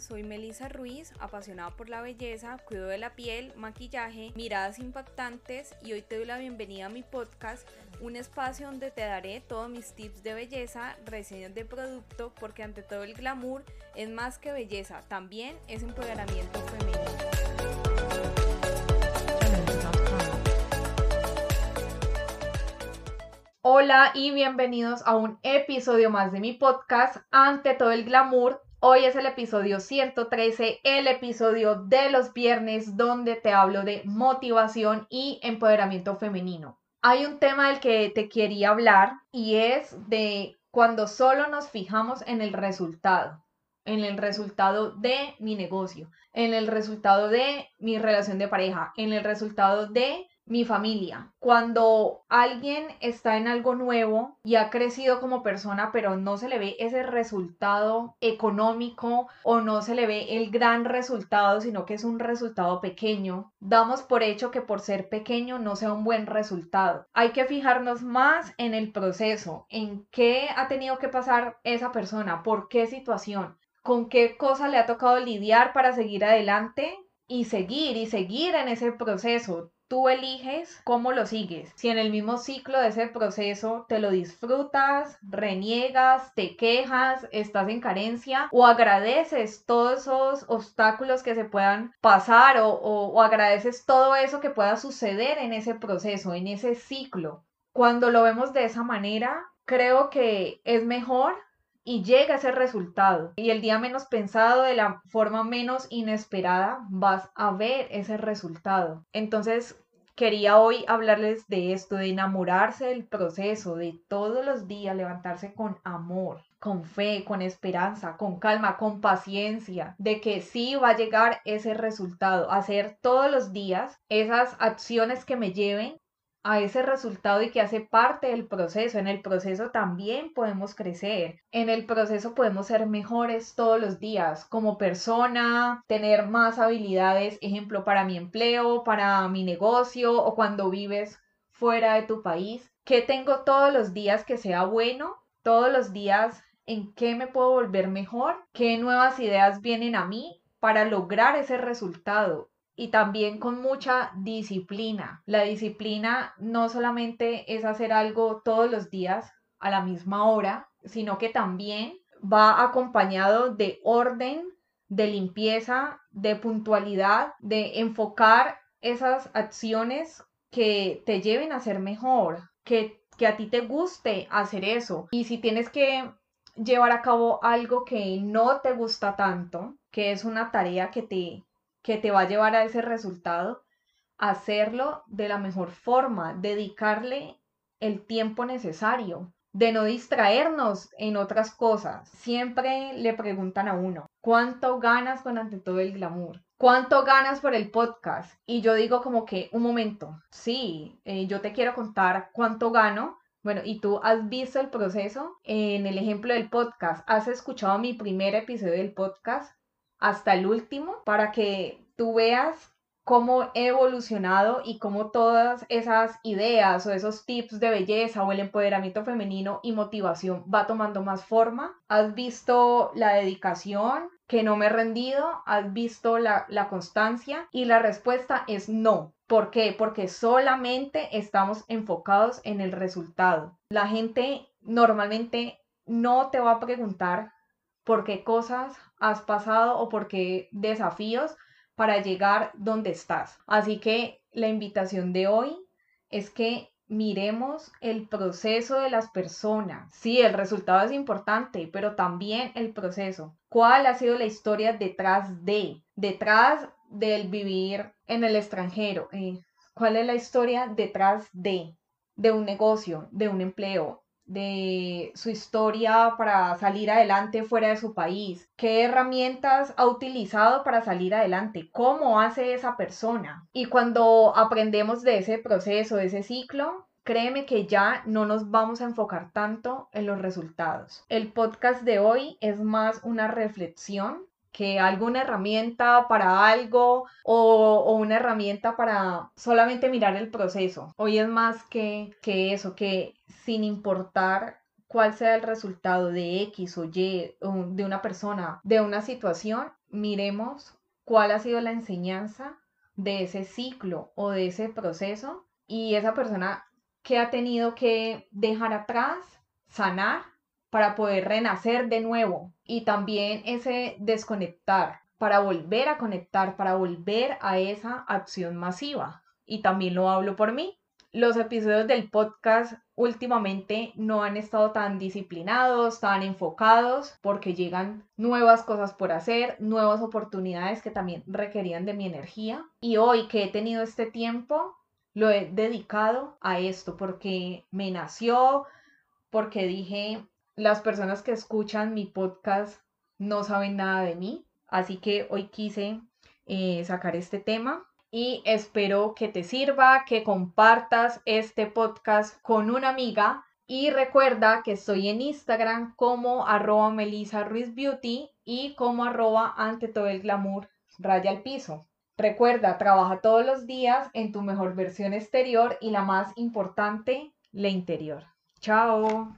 soy Melissa Ruiz, apasionada por la belleza, cuido de la piel, maquillaje, miradas impactantes y hoy te doy la bienvenida a mi podcast, un espacio donde te daré todos mis tips de belleza, reseñas de producto, porque ante todo el glamour es más que belleza, también es empoderamiento femenino. Hola y bienvenidos a un episodio más de mi podcast, Ante todo el glamour, Hoy es el episodio 113, el episodio de los viernes donde te hablo de motivación y empoderamiento femenino. Hay un tema del que te quería hablar y es de cuando solo nos fijamos en el resultado, en el resultado de mi negocio, en el resultado de mi relación de pareja, en el resultado de mi familia. Cuando alguien está en algo nuevo y ha crecido como persona, pero no se le ve ese resultado económico o no se le ve el gran resultado, sino que es un resultado pequeño, damos por hecho que por ser pequeño no sea un buen resultado. Hay que fijarnos más en el proceso, en qué ha tenido que pasar esa persona, por qué situación, con qué cosa le ha tocado lidiar para seguir adelante y seguir y seguir en ese proceso Tú eliges cómo lo sigues. Si en el mismo ciclo de ese proceso te lo disfrutas, reniegas, te quejas, estás en carencia o agradeces todos esos obstáculos que se puedan pasar o, o agradeces todo eso que pueda suceder en ese proceso, en ese ciclo. Cuando lo vemos de esa manera, creo que es mejor y llega ese resultado. Y el día menos pensado, de la forma menos inesperada, vas a ver ese resultado. Entonces, quería hoy hablarles de esto, de enamorarse del proceso, de todos los días levantarse con amor, con fe, con esperanza, con calma, con paciencia, de que sí va a llegar ese resultado, hacer todos los días esas acciones que me lleven a ese resultado y que hace parte del proceso. En el proceso también podemos crecer. En el proceso podemos ser mejores todos los días como persona, tener más habilidades, ejemplo, para mi empleo, para mi negocio o cuando vives fuera de tu país. ¿Qué tengo todos los días que sea bueno? Todos los días en qué me puedo volver mejor, qué nuevas ideas vienen a mí para lograr ese resultado y también con mucha disciplina. La disciplina no solamente es hacer algo todos los días a la misma hora, sino que también va acompañado de orden, de limpieza, de puntualidad, de enfocar esas acciones que te lleven a ser mejor, que, que a ti te guste hacer eso. Y si tienes que llevar a cabo algo que no te gusta tanto, que es una tarea que te que te va a llevar a ese resultado, hacerlo de la mejor forma, dedicarle el tiempo necesario, de no distraernos en otras cosas. Siempre le preguntan a uno, ¿cuánto ganas con ante todo el glamour? ¿Cuánto ganas por el podcast? Y yo digo como que, un momento, sí, eh, yo te quiero contar cuánto gano. Bueno, y tú has visto el proceso en el ejemplo del podcast. ¿Has escuchado mi primer episodio del podcast? Hasta el último para que tú veas cómo he evolucionado y cómo todas esas ideas o esos tips de belleza o el empoderamiento femenino y motivación va tomando más forma. Has visto la dedicación, que no me he rendido, has visto la, la constancia y la respuesta es no. ¿Por qué? Porque solamente estamos enfocados en el resultado. La gente normalmente no te va a preguntar por qué cosas has pasado o por qué desafíos para llegar donde estás. Así que la invitación de hoy es que miremos el proceso de las personas. Sí, el resultado es importante, pero también el proceso. ¿Cuál ha sido la historia detrás de, detrás del vivir en el extranjero? Eh, ¿Cuál es la historia detrás de, de un negocio, de un empleo, de su historia para salir adelante fuera de su país, qué herramientas ha utilizado para salir adelante, cómo hace esa persona. Y cuando aprendemos de ese proceso, de ese ciclo, créeme que ya no nos vamos a enfocar tanto en los resultados. El podcast de hoy es más una reflexión que alguna herramienta para algo o, una herramienta para solamente mirar el proceso. Hoy es más que, que eso, que sin importar cuál sea el resultado de X o Y de una persona, de una situación, miremos cuál ha sido la enseñanza de ese ciclo o de ese proceso y esa persona que ha tenido que dejar atrás, sanar para poder renacer de nuevo y también ese desconectar para volver a conectar, para volver a esa acción masiva. Y también lo hablo por mí. Los episodios del podcast últimamente no han estado tan disciplinados, tan enfocados, porque llegan nuevas cosas por hacer, nuevas oportunidades que también requerían de mi energía. Y hoy que he tenido este tiempo, lo he dedicado a esto porque me nació, porque dije, las personas que escuchan mi podcast no saben nada de mí, así que hoy quise eh, sacar este tema y espero que te sirva, que compartas este podcast con una amiga y recuerda que estoy en Instagram como arroba Melissa Ruiz Beauty y como arroba ante todo el glamour raya al piso. Recuerda, trabaja todos los días en tu mejor versión exterior y la más importante, la interior. Chao.